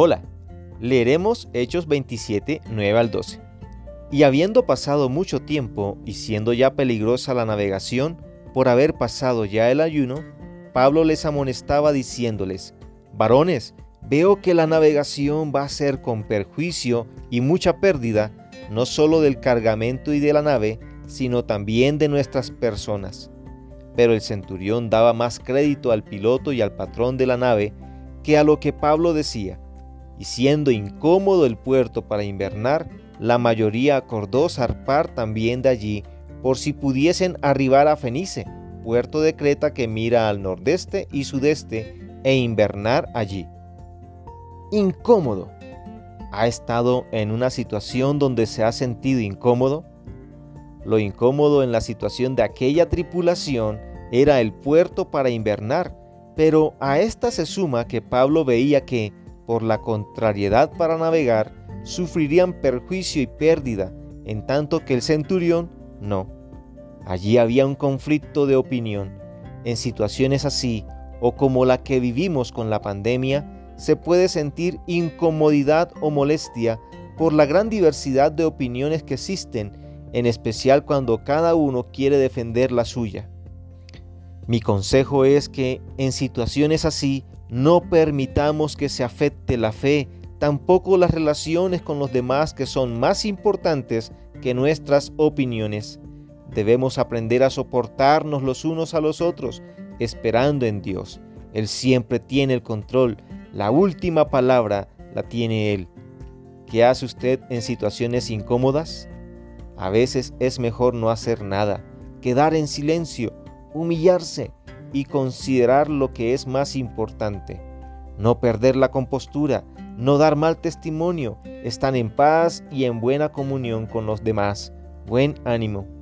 Hola, leeremos Hechos 27, 9 al 12. Y habiendo pasado mucho tiempo y siendo ya peligrosa la navegación, por haber pasado ya el ayuno, Pablo les amonestaba diciéndoles, varones, veo que la navegación va a ser con perjuicio y mucha pérdida, no solo del cargamento y de la nave, sino también de nuestras personas. Pero el centurión daba más crédito al piloto y al patrón de la nave que a lo que Pablo decía, y siendo incómodo el puerto para invernar, la mayoría acordó zarpar también de allí por si pudiesen arribar a Fenice, puerto de Creta que mira al nordeste y sudeste, e invernar allí. Incómodo. ¿Ha estado en una situación donde se ha sentido incómodo? Lo incómodo en la situación de aquella tripulación era el puerto para invernar, pero a esta se suma que Pablo veía que, por la contrariedad para navegar, sufrirían perjuicio y pérdida, en tanto que el centurión no. Allí había un conflicto de opinión. En situaciones así, o como la que vivimos con la pandemia, se puede sentir incomodidad o molestia por la gran diversidad de opiniones que existen, en especial cuando cada uno quiere defender la suya. Mi consejo es que en situaciones así no permitamos que se afecte la fe tampoco las relaciones con los demás que son más importantes que nuestras opiniones. Debemos aprender a soportarnos los unos a los otros, esperando en Dios. Él siempre tiene el control. La última palabra la tiene Él. ¿Qué hace usted en situaciones incómodas? A veces es mejor no hacer nada, quedar en silencio, humillarse y considerar lo que es más importante. No perder la compostura, no dar mal testimonio, están en paz y en buena comunión con los demás. Buen ánimo.